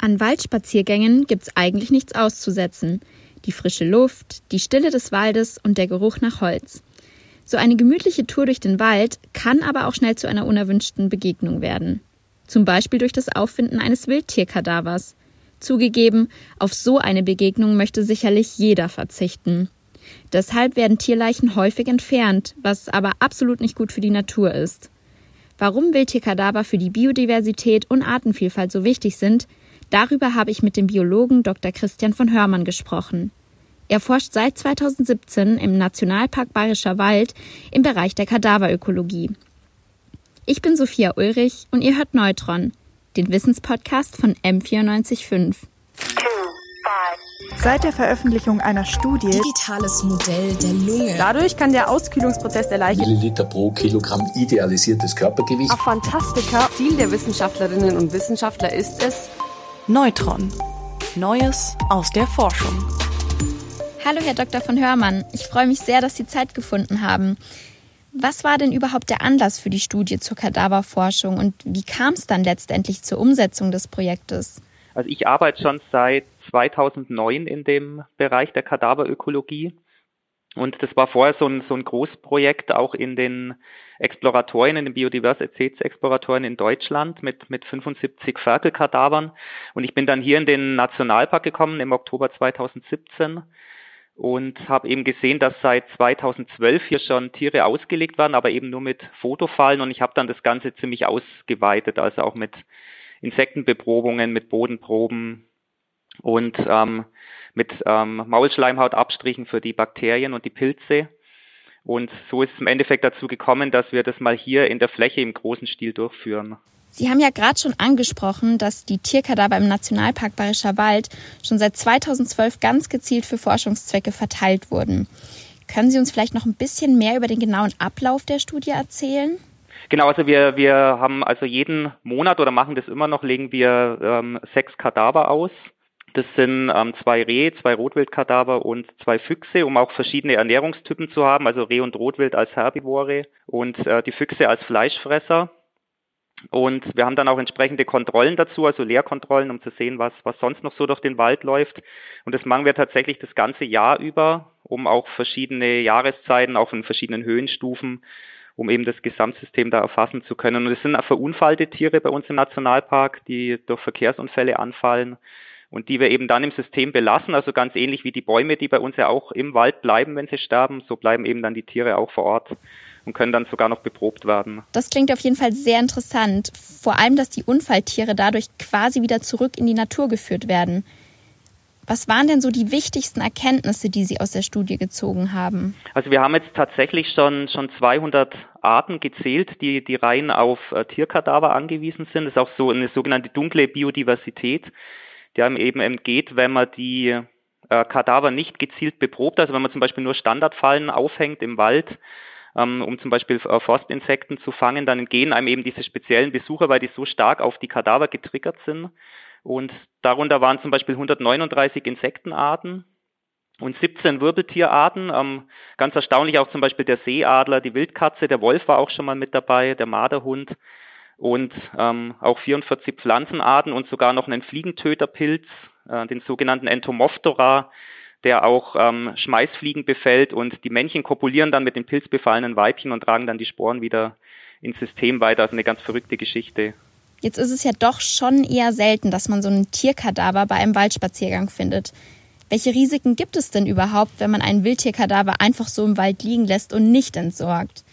An Waldspaziergängen gibt's eigentlich nichts auszusetzen. Die frische Luft, die Stille des Waldes und der Geruch nach Holz. So eine gemütliche Tour durch den Wald kann aber auch schnell zu einer unerwünschten Begegnung werden. Zum Beispiel durch das Auffinden eines Wildtierkadavers. Zugegeben, auf so eine Begegnung möchte sicherlich jeder verzichten. Deshalb werden Tierleichen häufig entfernt, was aber absolut nicht gut für die Natur ist. Warum Wildtierkadaver für die Biodiversität und Artenvielfalt so wichtig sind, darüber habe ich mit dem Biologen Dr. Christian von Hörmann gesprochen. Er forscht seit 2017 im Nationalpark Bayerischer Wald im Bereich der Kadaverökologie. Ich bin Sophia Ulrich und ihr hört Neutron, den Wissenspodcast von M945. Seit der Veröffentlichung einer Studie Digitales Modell der Lunge. Dadurch kann der Auskühlungsprozess der Leiche Milliliter pro Kilogramm idealisiertes Körpergewicht. auf Fantastika Ziel der Wissenschaftlerinnen und Wissenschaftler ist es, Neutron. Neues aus der Forschung. Hallo, Herr Dr. von Hörmann. Ich freue mich sehr, dass Sie Zeit gefunden haben. Was war denn überhaupt der Anlass für die Studie zur Kadaverforschung und wie kam es dann letztendlich zur Umsetzung des Projektes? Also ich arbeite schon seit 2009 in dem Bereich der Kadaverökologie. Und das war vorher so ein, so ein Großprojekt auch in den Exploratorien, in den Biodiversitätsexploratorien in Deutschland mit, mit 75 Ferkelkadavern. Und ich bin dann hier in den Nationalpark gekommen im Oktober 2017 und habe eben gesehen, dass seit 2012 hier schon Tiere ausgelegt waren, aber eben nur mit Fotofallen. Und ich habe dann das Ganze ziemlich ausgeweitet, also auch mit Insektenbeprobungen, mit Bodenproben und ähm, mit ähm, Maulschleimhautabstrichen für die Bakterien und die Pilze. Und so ist es im Endeffekt dazu gekommen, dass wir das mal hier in der Fläche im großen Stil durchführen. Sie haben ja gerade schon angesprochen, dass die Tierkadaver im Nationalpark Bayerischer Wald schon seit 2012 ganz gezielt für Forschungszwecke verteilt wurden. Können Sie uns vielleicht noch ein bisschen mehr über den genauen Ablauf der Studie erzählen? Genau, also wir, wir haben also jeden Monat oder machen das immer noch, legen wir ähm, sechs Kadaver aus. Das sind ähm, zwei Rehe, zwei Rotwildkadaver und zwei Füchse, um auch verschiedene Ernährungstypen zu haben, also Reh und Rotwild als Herbivore und äh, die Füchse als Fleischfresser. Und wir haben dann auch entsprechende Kontrollen dazu, also Leerkontrollen, um zu sehen, was, was sonst noch so durch den Wald läuft. Und das machen wir tatsächlich das ganze Jahr über, um auch verschiedene Jahreszeiten, auch in verschiedenen Höhenstufen, um eben das Gesamtsystem da erfassen zu können. Und es sind verunfallte Tiere bei uns im Nationalpark, die durch Verkehrsunfälle anfallen und die wir eben dann im System belassen, also ganz ähnlich wie die Bäume, die bei uns ja auch im Wald bleiben, wenn sie sterben, so bleiben eben dann die Tiere auch vor Ort und können dann sogar noch beprobt werden. Das klingt auf jeden Fall sehr interessant. Vor allem, dass die Unfalltiere dadurch quasi wieder zurück in die Natur geführt werden. Was waren denn so die wichtigsten Erkenntnisse, die Sie aus der Studie gezogen haben? Also wir haben jetzt tatsächlich schon, schon 200 Arten gezählt, die, die rein auf äh, Tierkadaver angewiesen sind. Das ist auch so eine sogenannte dunkle Biodiversität, die einem eben entgeht, wenn man die äh, Kadaver nicht gezielt beprobt, also wenn man zum Beispiel nur Standardfallen aufhängt im Wald, ähm, um zum Beispiel äh, Forstinsekten zu fangen, dann entgehen einem eben diese speziellen Besucher, weil die so stark auf die Kadaver getriggert sind. Und darunter waren zum Beispiel 139 Insektenarten und 17 Wirbeltierarten. Ähm, ganz erstaunlich auch zum Beispiel der Seeadler, die Wildkatze, der Wolf war auch schon mal mit dabei, der Marderhund und ähm, auch 44 Pflanzenarten und sogar noch einen Fliegentöterpilz, äh, den sogenannten Entomophthora, der auch ähm, Schmeißfliegen befällt und die Männchen kopulieren dann mit den pilzbefallenen Weibchen und tragen dann die Sporen wieder ins System weiter. Also eine ganz verrückte Geschichte. Jetzt ist es ja doch schon eher selten, dass man so einen Tierkadaver bei einem Waldspaziergang findet. Welche Risiken gibt es denn überhaupt, wenn man einen Wildtierkadaver einfach so im Wald liegen lässt und nicht entsorgt?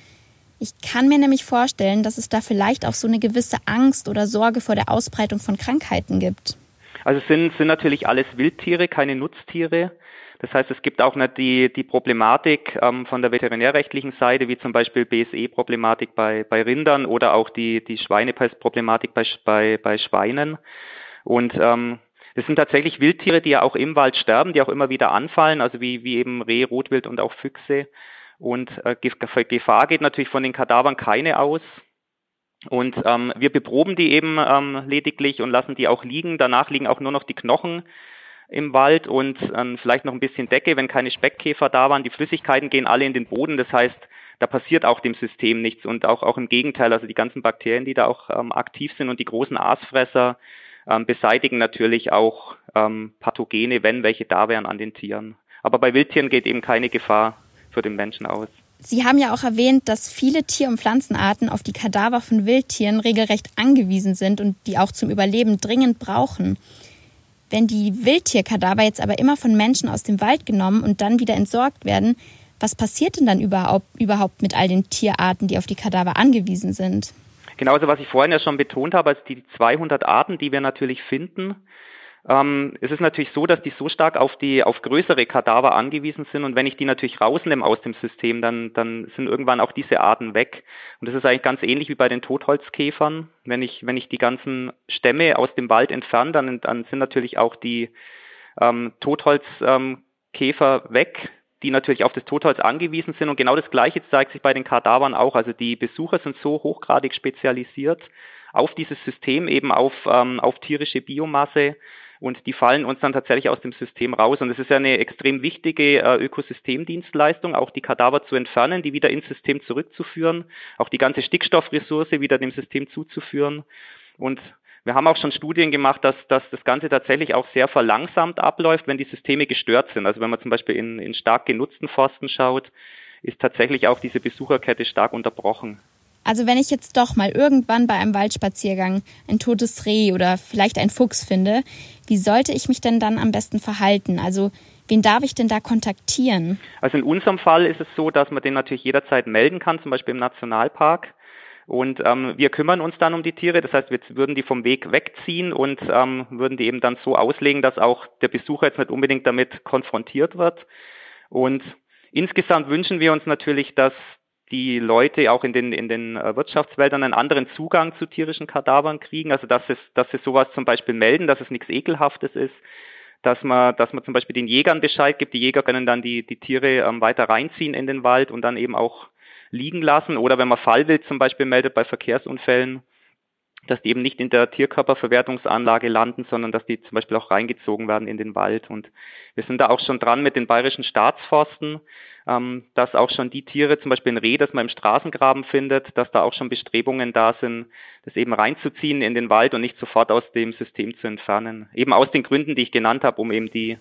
Ich kann mir nämlich vorstellen, dass es da vielleicht auch so eine gewisse Angst oder Sorge vor der Ausbreitung von Krankheiten gibt. Also es sind, sind natürlich alles Wildtiere, keine Nutztiere. Das heißt, es gibt auch nicht die, die Problematik ähm, von der veterinärrechtlichen Seite, wie zum Beispiel BSE-Problematik bei, bei Rindern oder auch die, die Schweinepest-Problematik bei, bei, bei Schweinen. Und ähm, das sind tatsächlich Wildtiere, die ja auch im Wald sterben, die auch immer wieder anfallen, also wie, wie eben Reh, Rotwild und auch Füchse. Und äh, Gefahr geht natürlich von den Kadavern keine aus. Und ähm, wir beproben die eben ähm, lediglich und lassen die auch liegen. Danach liegen auch nur noch die Knochen im Wald und ähm, vielleicht noch ein bisschen Decke, wenn keine Speckkäfer da waren. Die Flüssigkeiten gehen alle in den Boden, das heißt, da passiert auch dem System nichts und auch, auch im Gegenteil, also die ganzen Bakterien, die da auch ähm, aktiv sind und die großen Aasfresser, ähm, beseitigen natürlich auch ähm, Pathogene, wenn welche da wären an den Tieren. Aber bei Wildtieren geht eben keine Gefahr für den Menschen aus. Sie haben ja auch erwähnt, dass viele Tier- und Pflanzenarten auf die Kadaver von Wildtieren regelrecht angewiesen sind und die auch zum Überleben dringend brauchen. Wenn die Wildtierkadaver jetzt aber immer von Menschen aus dem Wald genommen und dann wieder entsorgt werden, was passiert denn dann überhaupt, überhaupt mit all den Tierarten, die auf die Kadaver angewiesen sind? Genauso, was ich vorhin ja schon betont habe, als die 200 Arten, die wir natürlich finden, ähm, es ist natürlich so, dass die so stark auf die auf größere Kadaver angewiesen sind und wenn ich die natürlich rausnehme aus dem System, dann dann sind irgendwann auch diese Arten weg. Und das ist eigentlich ganz ähnlich wie bei den Totholzkäfern. Wenn ich wenn ich die ganzen Stämme aus dem Wald entferne, dann dann sind natürlich auch die ähm, Totholzkäfer ähm, weg, die natürlich auf das Totholz angewiesen sind. Und genau das Gleiche zeigt sich bei den Kadavern auch. Also die Besucher sind so hochgradig spezialisiert auf dieses System, eben auf, ähm, auf tierische Biomasse, und die fallen uns dann tatsächlich aus dem System raus. Und es ist ja eine extrem wichtige äh, Ökosystemdienstleistung, auch die Kadaver zu entfernen, die wieder ins System zurückzuführen, auch die ganze Stickstoffressource wieder dem System zuzuführen. Und wir haben auch schon Studien gemacht, dass, dass das Ganze tatsächlich auch sehr verlangsamt abläuft, wenn die Systeme gestört sind. Also wenn man zum Beispiel in, in stark genutzten Forsten schaut, ist tatsächlich auch diese Besucherkette stark unterbrochen. Also wenn ich jetzt doch mal irgendwann bei einem Waldspaziergang ein totes Reh oder vielleicht ein Fuchs finde, wie sollte ich mich denn dann am besten verhalten? Also wen darf ich denn da kontaktieren? Also in unserem Fall ist es so, dass man den natürlich jederzeit melden kann, zum Beispiel im Nationalpark. Und ähm, wir kümmern uns dann um die Tiere. Das heißt, wir würden die vom Weg wegziehen und ähm, würden die eben dann so auslegen, dass auch der Besucher jetzt nicht unbedingt damit konfrontiert wird. Und insgesamt wünschen wir uns natürlich, dass die Leute auch in den, in den äh, Wirtschaftswäldern einen anderen Zugang zu tierischen Kadavern kriegen. Also dass es, dass sie sowas zum Beispiel melden, dass es nichts Ekelhaftes ist, dass man, dass man zum Beispiel den Jägern Bescheid gibt. Die Jäger können dann die, die Tiere ähm, weiter reinziehen in den Wald und dann eben auch liegen lassen. Oder wenn man Fallwild zum Beispiel meldet bei Verkehrsunfällen, dass die eben nicht in der Tierkörperverwertungsanlage landen, sondern dass die zum Beispiel auch reingezogen werden in den Wald. Und wir sind da auch schon dran mit den bayerischen Staatsforsten, ähm, dass auch schon die Tiere, zum Beispiel ein Reh, das man im Straßengraben findet, dass da auch schon Bestrebungen da sind, das eben reinzuziehen in den Wald und nicht sofort aus dem System zu entfernen. Eben aus den Gründen, die ich genannt habe, um eben die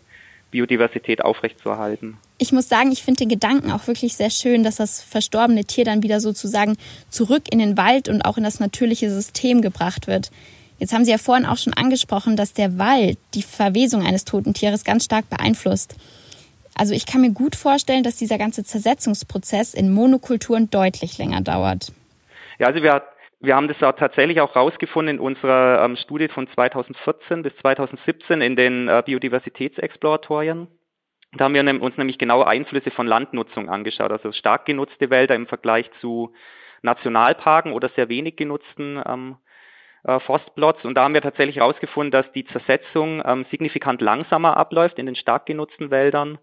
Biodiversität aufrechtzuerhalten. Ich muss sagen, ich finde den Gedanken auch wirklich sehr schön, dass das verstorbene Tier dann wieder sozusagen zurück in den Wald und auch in das natürliche System gebracht wird. Jetzt haben Sie ja vorhin auch schon angesprochen, dass der Wald die Verwesung eines toten Tieres ganz stark beeinflusst. Also ich kann mir gut vorstellen, dass dieser ganze Zersetzungsprozess in Monokulturen deutlich länger dauert. Ja, also wir, wir haben das auch tatsächlich auch rausgefunden in unserer ähm, Studie von 2014 bis 2017 in den äh, Biodiversitätsexploratorien. Da haben wir uns nämlich genau Einflüsse von Landnutzung angeschaut, also stark genutzte Wälder im Vergleich zu Nationalparken oder sehr wenig genutzten ähm, äh, Forstplots. Und da haben wir tatsächlich herausgefunden, dass die Zersetzung ähm, signifikant langsamer abläuft in den stark genutzten Wäldern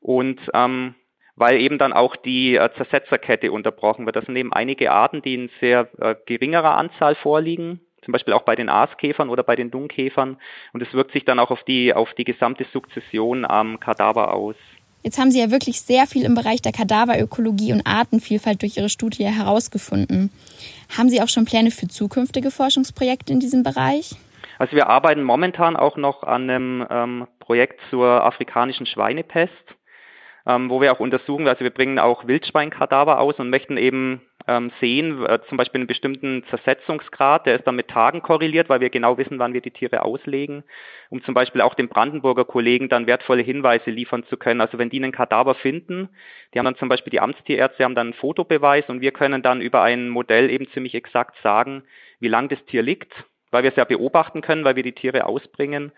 und ähm, weil eben dann auch die äh, Zersetzerkette unterbrochen wird. Das sind eben einige Arten, die in sehr äh, geringerer Anzahl vorliegen, zum Beispiel auch bei den Aaskäfern oder bei den Dungkäfern. Und es wirkt sich dann auch auf die, auf die gesamte Sukzession am Kadaver aus. Jetzt haben Sie ja wirklich sehr viel im Bereich der Kadaverökologie und Artenvielfalt durch Ihre Studie herausgefunden. Haben Sie auch schon Pläne für zukünftige Forschungsprojekte in diesem Bereich? Also wir arbeiten momentan auch noch an einem ähm, Projekt zur afrikanischen Schweinepest, ähm, wo wir auch untersuchen, also wir bringen auch Wildschweinkadaver aus und möchten eben ähm, sehen, äh, zum Beispiel einen bestimmten Zersetzungsgrad, der ist dann mit Tagen korreliert, weil wir genau wissen, wann wir die Tiere auslegen, um zum Beispiel auch den Brandenburger Kollegen dann wertvolle Hinweise liefern zu können. Also wenn die einen Kadaver finden, die haben dann zum Beispiel die Amtstierärzte haben dann einen Fotobeweis und wir können dann über ein Modell eben ziemlich exakt sagen, wie lang das Tier liegt, weil wir es ja beobachten können, weil wir die Tiere ausbringen.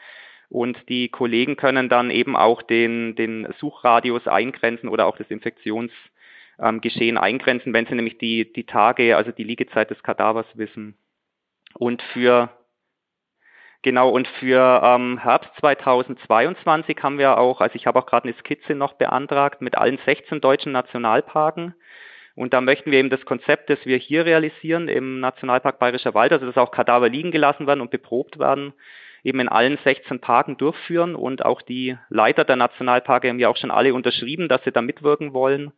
Und die Kollegen können dann eben auch den, den Suchradius eingrenzen oder auch das Infektions ähm, eingrenzen, wenn sie nämlich die, die Tage, also die Liegezeit des Kadavers wissen. Und für Genau, und für ähm, Herbst 2022 haben wir auch, also ich habe auch gerade eine Skizze noch beantragt mit allen 16 deutschen Nationalparken. Und da möchten wir eben das Konzept, das wir hier realisieren im Nationalpark Bayerischer Wald, also dass auch Kadaver liegen gelassen werden und beprobt werden, eben in allen 16 Parken durchführen. Und auch die Leiter der Nationalparke haben ja auch schon alle unterschrieben, dass sie da mitwirken wollen.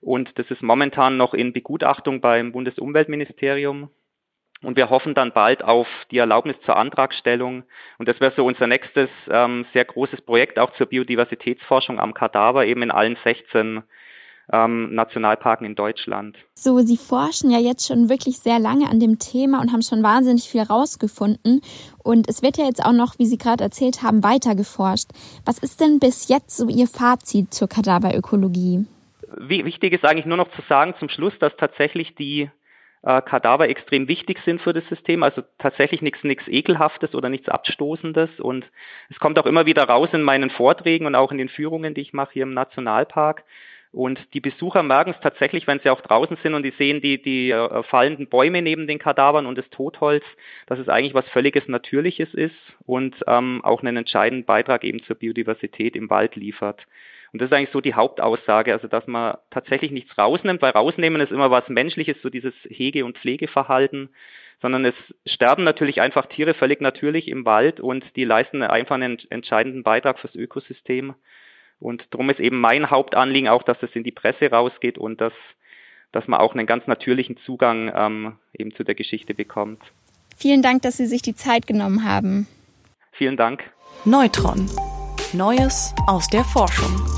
Und das ist momentan noch in Begutachtung beim Bundesumweltministerium. Und wir hoffen dann bald auf die Erlaubnis zur Antragstellung. Und das wäre so unser nächstes ähm, sehr großes Projekt auch zur Biodiversitätsforschung am Kadaver, eben in allen 16 ähm, Nationalparken in Deutschland. So, Sie forschen ja jetzt schon wirklich sehr lange an dem Thema und haben schon wahnsinnig viel rausgefunden. Und es wird ja jetzt auch noch, wie Sie gerade erzählt haben, weiter geforscht. Was ist denn bis jetzt so Ihr Fazit zur Kadaverökologie? Wichtig ist eigentlich nur noch zu sagen zum Schluss, dass tatsächlich die äh, Kadaver extrem wichtig sind für das System, also tatsächlich nichts nichts ekelhaftes oder nichts abstoßendes und es kommt auch immer wieder raus in meinen Vorträgen und auch in den Führungen, die ich mache hier im Nationalpark, und die Besucher merken es tatsächlich, wenn sie auch draußen sind und die sehen die, die äh, fallenden Bäume neben den Kadavern und das Totholz, dass es eigentlich was völliges Natürliches ist und ähm, auch einen entscheidenden Beitrag eben zur Biodiversität im Wald liefert. Und das ist eigentlich so die Hauptaussage, also dass man tatsächlich nichts rausnimmt, weil rausnehmen ist immer was Menschliches, so dieses Hege- und Pflegeverhalten, sondern es sterben natürlich einfach Tiere völlig natürlich im Wald und die leisten einfach einen entscheidenden Beitrag fürs Ökosystem. Und darum ist eben mein Hauptanliegen auch, dass es in die Presse rausgeht und dass, dass man auch einen ganz natürlichen Zugang ähm, eben zu der Geschichte bekommt. Vielen Dank, dass Sie sich die Zeit genommen haben. Vielen Dank. Neutron. Neues aus der Forschung.